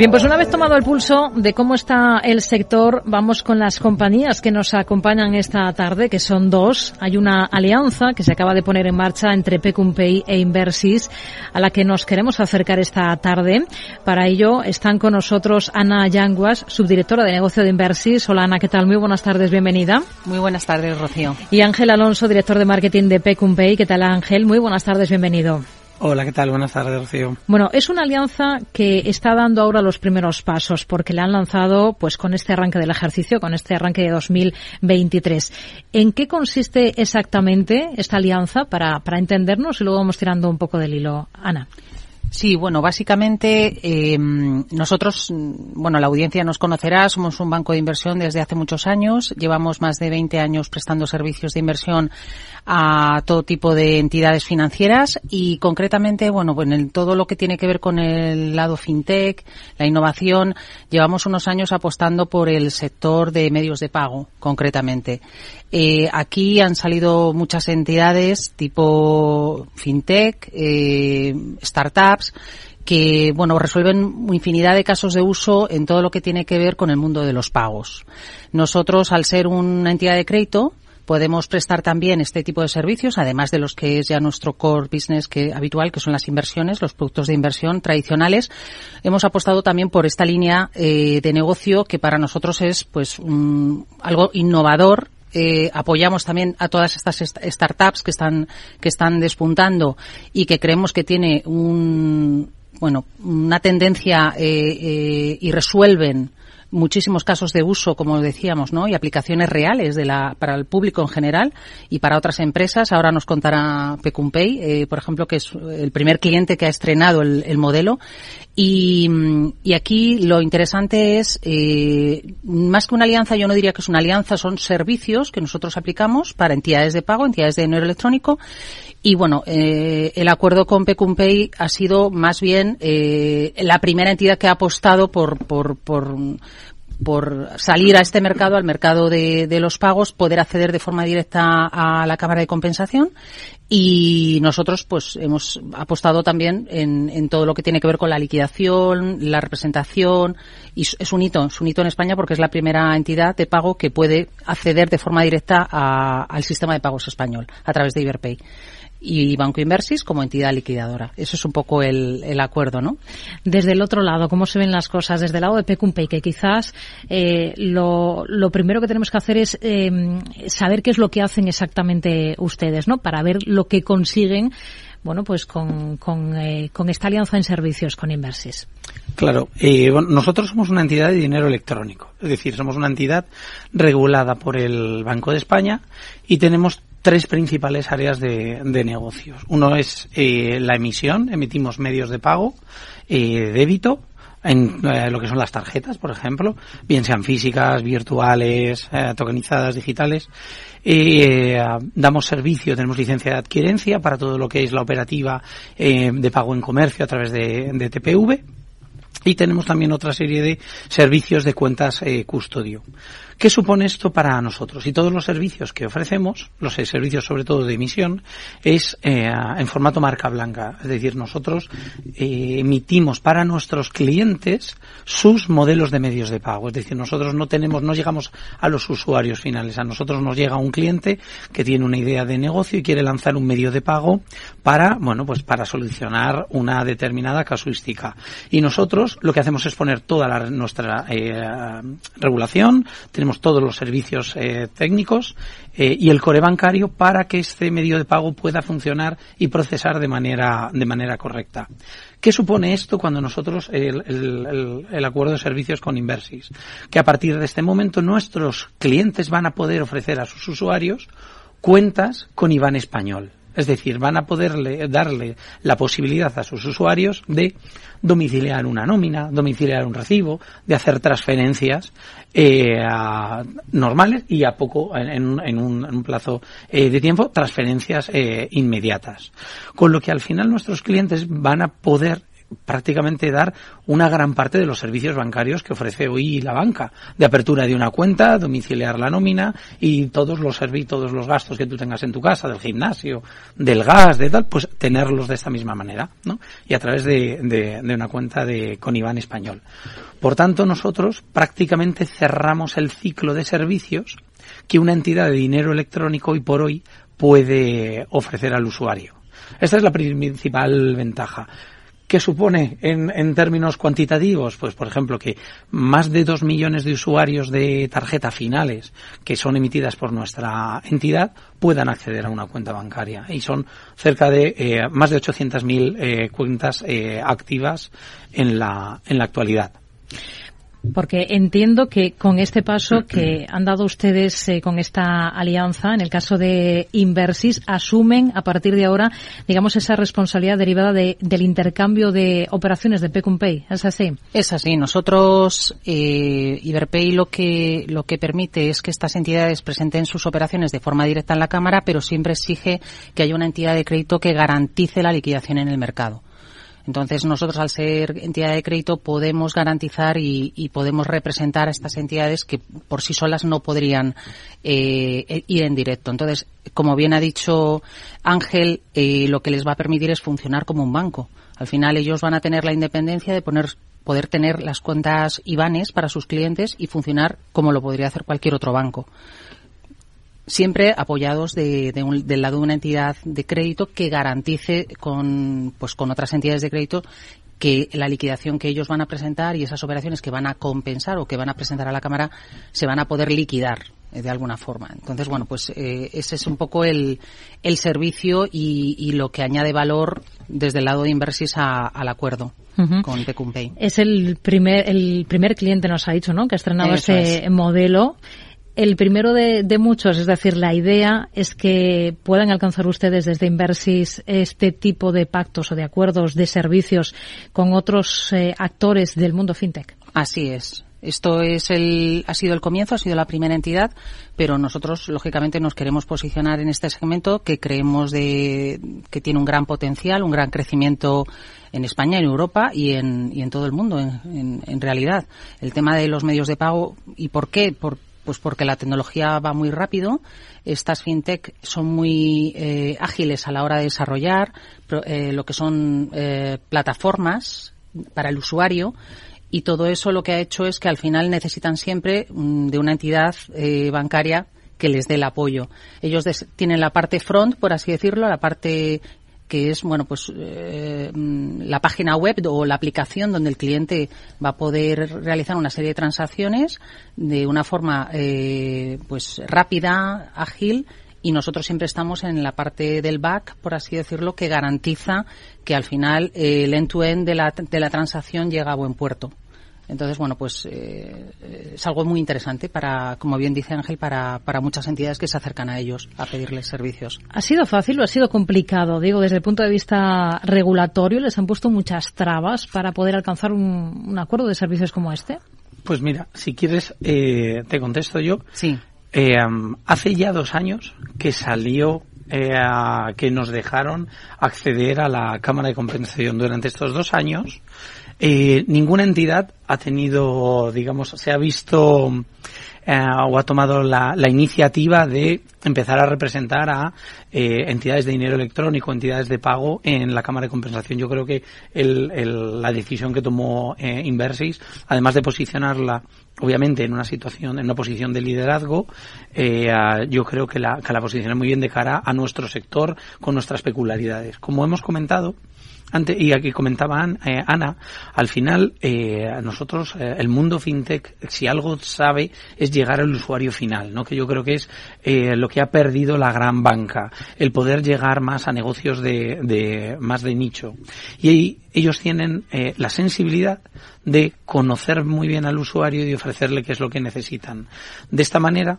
Bien, pues una vez tomado el pulso de cómo está el sector, vamos con las compañías que nos acompañan esta tarde, que son dos. Hay una alianza que se acaba de poner en marcha entre Pecumpay e Inversis, a la que nos queremos acercar esta tarde. Para ello están con nosotros Ana Yanguas, subdirectora de negocio de Inversis. Hola Ana, ¿qué tal? Muy buenas tardes, bienvenida. Muy buenas tardes, Rocío. Y Ángel Alonso, director de marketing de Pecumpay. ¿Qué tal Ángel? Muy buenas tardes, bienvenido. Hola, ¿qué tal? Buenas tardes, Rocío. Bueno, es una alianza que está dando ahora los primeros pasos porque la han lanzado pues con este arranque del ejercicio, con este arranque de 2023. ¿En qué consiste exactamente esta alianza para, para entendernos y luego vamos tirando un poco del hilo? Ana. Sí, bueno, básicamente eh, nosotros, bueno, la audiencia nos conocerá, somos un banco de inversión desde hace muchos años, llevamos más de 20 años prestando servicios de inversión a todo tipo de entidades financieras y concretamente, bueno, pues en todo lo que tiene que ver con el lado fintech, la innovación, llevamos unos años apostando por el sector de medios de pago, concretamente. Eh, aquí han salido muchas entidades tipo fintech, eh, startups, que bueno resuelven infinidad de casos de uso en todo lo que tiene que ver con el mundo de los pagos. Nosotros, al ser una entidad de crédito, podemos prestar también este tipo de servicios, además de los que es ya nuestro core business que, habitual, que son las inversiones, los productos de inversión tradicionales. Hemos apostado también por esta línea eh, de negocio que para nosotros es pues algo innovador eh, apoyamos también a todas estas startups que están que están despuntando y que creemos que tiene un bueno una tendencia eh, eh, y resuelven muchísimos casos de uso, como decíamos, ¿no? Y aplicaciones reales de la, para el público en general y para otras empresas. Ahora nos contará Pecumpay, eh, por ejemplo, que es el primer cliente que ha estrenado el, el modelo. Y, y, aquí lo interesante es, eh, más que una alianza, yo no diría que es una alianza, son servicios que nosotros aplicamos para entidades de pago, entidades de dinero electrónico. Y bueno, eh, el acuerdo con Pecumpay ha sido más bien eh, la primera entidad que ha apostado por, por, por por salir a este mercado, al mercado de, de, los pagos, poder acceder de forma directa a la Cámara de Compensación. Y nosotros pues hemos apostado también en, todo lo que tiene que ver con la liquidación, la representación. Y es un hito, es un hito en España porque es la primera entidad de pago que puede acceder de forma directa a, al sistema de pagos español a través de Iberpay y Banco Inversis como entidad liquidadora. Eso es un poco el, el, acuerdo, ¿no? Desde el otro lado, ¿cómo se ven las cosas? Desde el lado de Pecumpay, que quizás eh, lo, lo, primero que tenemos que hacer es eh, saber qué es lo que hacen exactamente ustedes, ¿no? Para ver lo que consiguen bueno, pues con, con, eh, con esta alianza en servicios con Inversis. Claro, eh, bueno, nosotros somos una entidad de dinero electrónico, es decir, somos una entidad regulada por el Banco de España y tenemos tres principales áreas de, de negocios. Uno es eh, la emisión, emitimos medios de pago, eh, débito, en eh, lo que son las tarjetas, por ejemplo, bien sean físicas, virtuales, eh, tokenizadas, digitales. Eh, damos servicio, tenemos licencia de adquirencia para todo lo que es la operativa de pago en comercio a través de, de TPV. Y tenemos también otra serie de servicios de cuentas custodio. ¿Qué supone esto para nosotros? Y todos los servicios que ofrecemos, los servicios sobre todo de emisión, es eh, en formato marca blanca. Es decir, nosotros eh, emitimos para nuestros clientes sus modelos de medios de pago. Es decir, nosotros no tenemos, no llegamos a los usuarios finales. A nosotros nos llega un cliente que tiene una idea de negocio y quiere lanzar un medio de pago para, bueno, pues para solucionar una determinada casuística. Y nosotros lo que hacemos es poner toda la, nuestra eh, regulación, tenemos todos los servicios eh, técnicos eh, y el core bancario para que este medio de pago pueda funcionar y procesar de manera, de manera correcta. ¿Qué supone esto cuando nosotros, el, el, el, acuerdo de servicios con Inversis? Que a partir de este momento nuestros clientes van a poder ofrecer a sus usuarios cuentas con IBAN español. Es decir, van a poderle darle la posibilidad a sus usuarios de domiciliar una nómina, domiciliar un recibo, de hacer transferencias eh, normales y a poco, en, en, un, en un, plazo eh, de tiempo, transferencias eh, inmediatas. Con lo que al final nuestros clientes van a poder prácticamente dar una gran parte de los servicios bancarios que ofrece hoy la banca, de apertura de una cuenta, domiciliar la nómina y todos los servicios, todos los gastos que tú tengas en tu casa, del gimnasio, del gas, de tal, pues tenerlos de esta misma manera, ¿no? Y a través de, de, de una cuenta de con Iván español. Por tanto, nosotros prácticamente cerramos el ciclo de servicios que una entidad de dinero electrónico hoy por hoy puede ofrecer al usuario. Esta es la principal ventaja. ¿Qué supone en, términos cuantitativos? Pues, por ejemplo, que más de dos millones de usuarios de tarjeta finales que son emitidas por nuestra entidad puedan acceder a una cuenta bancaria. Y son cerca de eh, más de 800.000 eh, cuentas eh, activas en la, en la actualidad. Porque entiendo que con este paso que han dado ustedes eh, con esta alianza, en el caso de Inversis, asumen a partir de ahora, digamos, esa responsabilidad derivada de, del intercambio de operaciones de Pay. ¿Es así? Es así. Nosotros, eh, Iberpay lo que, lo que permite es que estas entidades presenten sus operaciones de forma directa en la Cámara, pero siempre exige que haya una entidad de crédito que garantice la liquidación en el mercado. Entonces nosotros al ser entidad de crédito podemos garantizar y, y podemos representar a estas entidades que por sí solas no podrían eh, ir en directo. Entonces, como bien ha dicho Ángel, eh, lo que les va a permitir es funcionar como un banco. Al final ellos van a tener la independencia de poner poder tener las cuentas IBANES para sus clientes y funcionar como lo podría hacer cualquier otro banco siempre apoyados de, de un, del lado de una entidad de crédito que garantice con, pues, con otras entidades de crédito que la liquidación que ellos van a presentar y esas operaciones que van a compensar o que van a presentar a la Cámara se van a poder liquidar eh, de alguna forma. Entonces, bueno, pues eh, ese es un poco el, el servicio y, y, lo que añade valor desde el lado de Inversis a, al acuerdo. Uh -huh. con Pay. Es el primer, el primer cliente, nos ha dicho, ¿no? Que ha estrenado Eso este es. modelo el primero de, muchos, es decir, la idea es que puedan alcanzar ustedes desde Inversis este tipo de pactos o de acuerdos de servicios con otros eh, actores del mundo fintech. Así es. Esto es el, ha sido el comienzo, ha sido la primera entidad, pero nosotros, lógicamente, nos queremos posicionar en este segmento que creemos de, que tiene un gran potencial, un gran crecimiento en España, en Europa y en, y en todo el mundo, en, en, en realidad. El tema de los medios de pago, ¿y por qué? Por, pues porque la tecnología va muy rápido, estas fintech son muy eh, ágiles a la hora de desarrollar eh, lo que son eh, plataformas para el usuario y todo eso lo que ha hecho es que al final necesitan siempre mm, de una entidad eh, bancaria que les dé el apoyo. Ellos tienen la parte front, por así decirlo, la parte que es bueno pues eh, la página web o la aplicación donde el cliente va a poder realizar una serie de transacciones de una forma eh, pues rápida, ágil y nosotros siempre estamos en la parte del back, por así decirlo, que garantiza que al final eh, el end-to-end -end de, la, de la transacción llega a buen puerto. Entonces, bueno, pues eh, es algo muy interesante para, como bien dice Ángel, para, para muchas entidades que se acercan a ellos a pedirles servicios. ¿Ha sido fácil o ha sido complicado? Digo, desde el punto de vista regulatorio, ¿les han puesto muchas trabas para poder alcanzar un, un acuerdo de servicios como este? Pues mira, si quieres, eh, te contesto yo. Sí. Eh, hace ya dos años que salió eh, a, que nos dejaron acceder a la Cámara de Compensación durante estos dos años eh, ninguna entidad ha tenido, digamos, se ha visto eh, o ha tomado la, la, iniciativa de empezar a representar a eh, entidades de dinero electrónico, entidades de pago en la Cámara de Compensación. Yo creo que el, el, la decisión que tomó eh, Inversis, además de posicionarla obviamente en una situación, en una posición de liderazgo, eh, yo creo que la, que la posiciona muy bien de cara a nuestro sector con nuestras peculiaridades. Como hemos comentado, antes, y aquí comentaban eh, Ana, al final eh, nosotros eh, el mundo fintech si algo sabe es llegar al usuario final, ¿no? Que yo creo que es eh, lo que ha perdido la gran banca, el poder llegar más a negocios de, de más de nicho. Y ahí ellos tienen eh, la sensibilidad de conocer muy bien al usuario y ofrecerle qué es lo que necesitan. De esta manera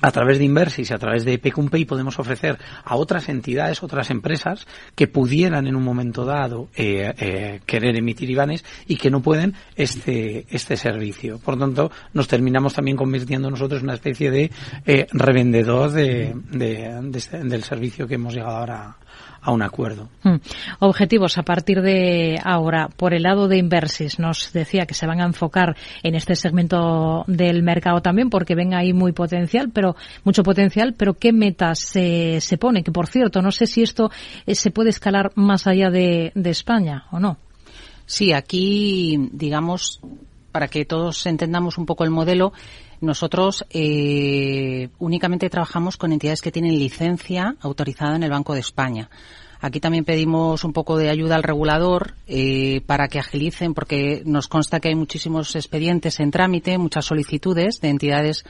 a través de Inversis y a través de Pay podemos ofrecer a otras entidades, otras empresas que pudieran en un momento dado eh, eh, querer emitir IBANES y que no pueden este, este servicio. Por tanto, nos terminamos también convirtiendo nosotros en una especie de eh, revendedor de, de, de este, del servicio que hemos llegado ahora a un acuerdo. Hmm. Objetivos a partir de ahora. Por el lado de Inversis, nos decía que se van a enfocar en este segmento del mercado también porque ven ahí muy potencial, pero mucho potencial, pero ¿qué metas se, se pone? Que por cierto, no sé si esto eh, se puede escalar más allá de, de España o no. Sí, aquí, digamos, para que todos entendamos un poco el modelo, nosotros eh, únicamente trabajamos con entidades que tienen licencia autorizada en el Banco de España. Aquí también pedimos un poco de ayuda al regulador eh, para que agilicen, porque nos consta que hay muchísimos expedientes en trámite, muchas solicitudes de entidades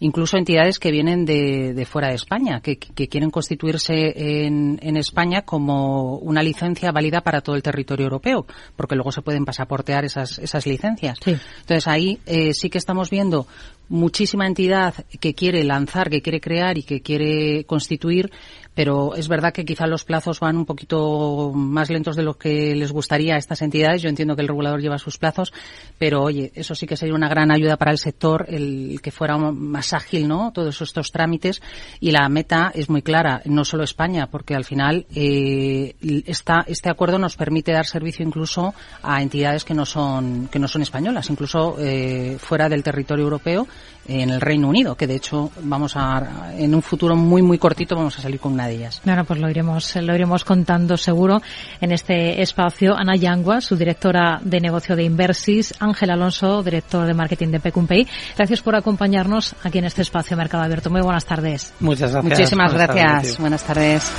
incluso entidades que vienen de, de fuera de España, que, que quieren constituirse en, en, España como una licencia válida para todo el territorio europeo, porque luego se pueden pasaportear esas, esas licencias. Sí. Entonces ahí eh, sí que estamos viendo muchísima entidad que quiere lanzar, que quiere crear y que quiere constituir, pero es verdad que quizá los plazos van un poquito más lentos de lo que les gustaría a estas entidades. Yo entiendo que el regulador lleva sus plazos, pero oye, eso sí que sería una gran ayuda para el sector, el que fuera más ágil, ¿no? Todos estos trámites y la meta es muy clara, no solo España, porque al final eh, este acuerdo nos permite dar servicio incluso a entidades que no son que no son españolas, incluso eh, fuera del territorio europeo en el Reino Unido, que de hecho vamos a, en un futuro muy, muy cortito vamos a salir con una de ellas. Bueno, pues lo iremos, lo iremos contando seguro en este espacio. Ana Yangua, su directora de negocio de Inversis, Ángel Alonso, director de marketing de Pecumpay. Gracias por acompañarnos aquí en este espacio Mercado Abierto. Muy buenas tardes. Muchas gracias. Muchísimas buenas gracias. Tardes, buenas tardes.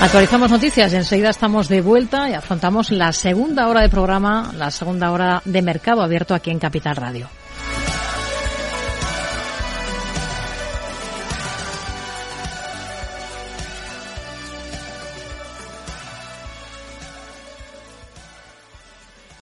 Actualizamos noticias y enseguida estamos de vuelta y afrontamos la segunda hora de programa, la segunda hora de mercado abierto aquí en Capital Radio.